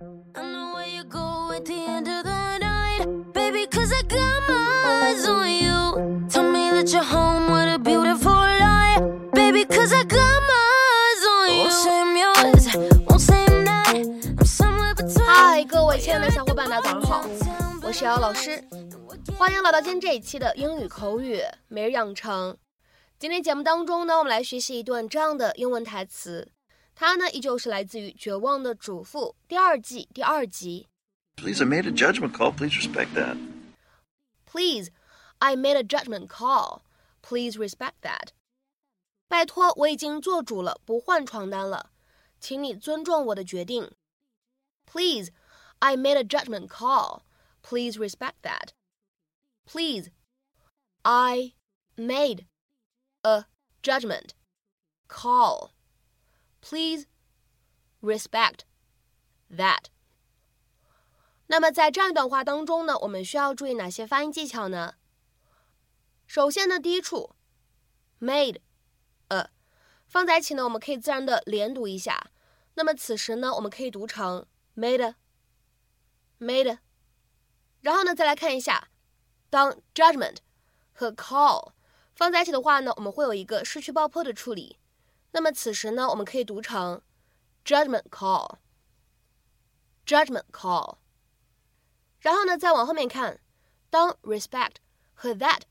嗨，各位亲爱的小伙伴，大家早上好，我是姚老师，欢迎来到今天这一期的英语口语每日养成。今天节目当中呢，我们来学习一段这样的英文台词，它呢依旧是来自于《绝望的主妇》第二季第二集。 Please, I made a judgment call. Please respect that. Please, I made a judgment call. Please respect that. 拜托，我已经做主了，不换床单了，请你尊重我的决定。Please, I made a judgment call. Please respect that. Please, I made a judgment call. Please respect that. 那么在这样一段话当中呢，我们需要注意哪些发音技巧呢？首先呢，第一处，made a 放在一起呢，我们可以自然的连读一下。那么此时呢，我们可以读成 made made。然后呢，再来看一下，当 judgment 和 call 放在一起的话呢，我们会有一个失去爆破的处理。那么此时呢，我们可以读成 judgment call judgment call。然后呢，再往后面看，当 respect 和 that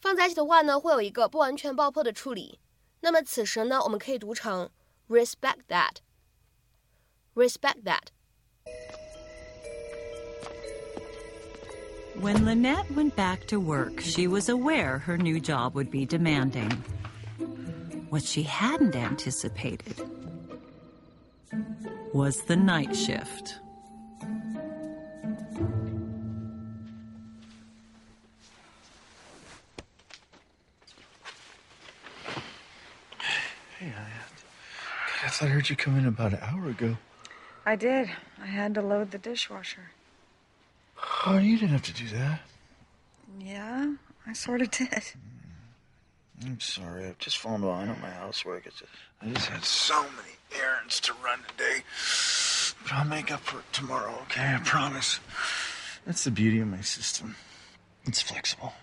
放在一起的话呢，会有一个不完全爆破的处理。那么此时呢，我们可以读成 respect that，respect that。 When Lynette went back to work, she was aware her new job would be demanding. What she hadn't anticipated was the night shift. Hey, I, I thought I heard you come in about an hour ago. I did. I had to load the dishwasher. Oh, you didn't have to do that. Yeah, I sort of did. Hmm. I'm sorry. I've just fallen behind on my housework. It's just, I just had so many errands to run today. But I'll make up for it tomorrow, okay? I promise. That's the beauty of my system. It's flexible.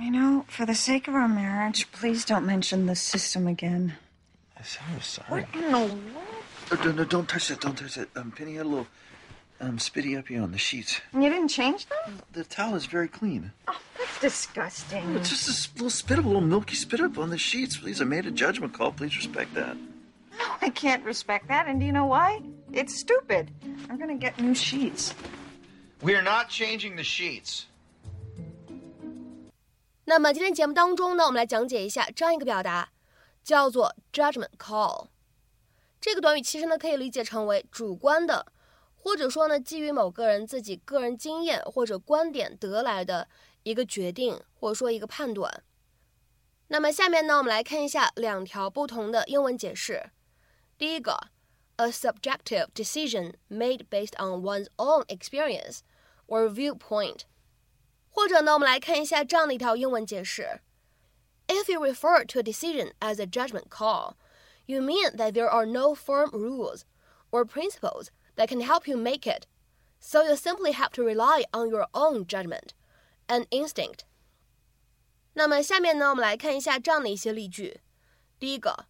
You know, for the sake of our marriage, please don't mention the system again. I said I was sorry. What in the world? Oh, no, no, don't touch that. Don't touch that. Um, Penny had a little um, spitty up here on the sheets. You didn't change them? The towel is very clean. Oh, disgusting. It's just this little spit up, a little milky spit up on the sheets. Please, I made a judgment call. Please respect that. I can't respect that, and do you know why? It's stupid. I'm gonna get new sheets. We are not changing the sheets. 那么今天节目当中呢，我们来讲解一下这样一个表达，叫做 judgment call。这个短语其实呢可以理解成为主观的， 或者说呢基于某个人自己个人经验或者观点得来的一个决定，或者说一个判断。那么下面呢，我们来看一下两条不同的英文解释。第一个，a subjective decision made based on one's own experience or viewpoint。或者呢，我们来看一下这样的一条英文解释：If you refer to a decision as a judgment call, you mean that there are no firm rules or principles that can help you make it, so you simply have to rely on your own judgment and instinct. 那么下面呢，我们来看一下这样的一些例句。第一个，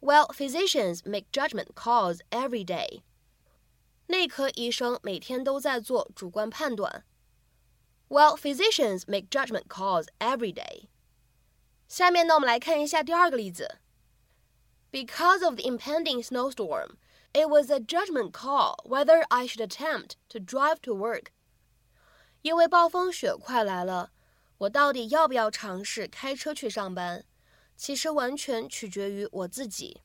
Well, physicians make judgment calls every day. 内科医生每天都在做主观判断。Well, physicians make judgment calls every day. 下面呢，我们来看一下第二个例子。Because of the impending snowstorm, it was a judgment call whether I should attempt to drive to work. 因为暴风雪快来了，我到底要不要尝试开车去上班？其实完全取决于我自己。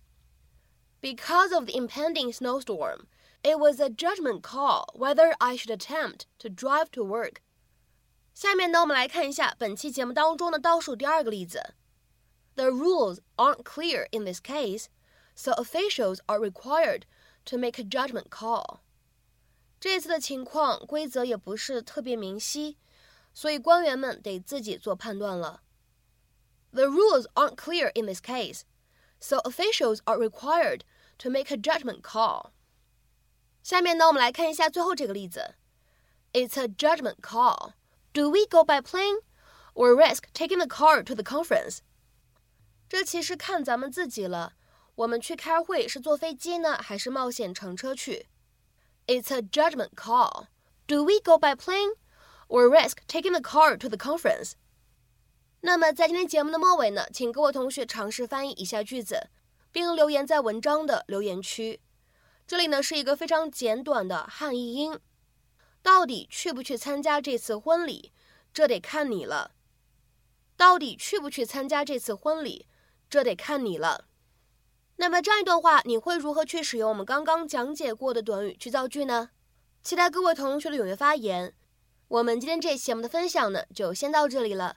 Because of the impending snowstorm, it was a judgment call whether I should attempt to drive to work. 下面呢，我们来看一下本期节目当中的倒数第二个例子。The rules aren't clear in this case, so officials are required to make a judgment call. 这次的情况规则也不是特别明晰，所以官员们得自己做判断了。The rules aren't clear in this case, so officials are required to make a judgment call. 下面呢，我们来看一下最后这个例子。It's a judgment call. Do we go by plane or risk taking the car to the conference? 这其实看咱们自己了。 我们去开会是坐飞机呢，还是冒险乘车去？It's a judgment call. Do we go by plane or risk taking the car to the conference? 那么在今天节目的末尾呢，请各位同学尝试翻译以下句子，并留言在文章的留言区。这里呢是一个非常简短的汉译英。到底去不去参加这次婚礼，这得看你了。到底去不去参加这次婚礼，这得看你了。那么这样一段话，你会如何去使用我们刚刚讲解过的短语去造句呢？期待各位同学的踊跃发言。我们今天这期节目的分享呢，就先到这里了。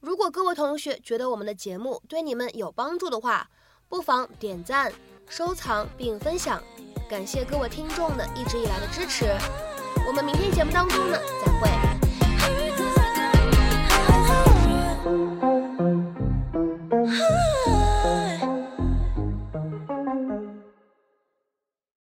如果各位同学觉得我们的节目对你们有帮助的话，不妨点赞、收藏并分享。感谢各位听众的一直以来的支持，我们明天节目当中呢再会。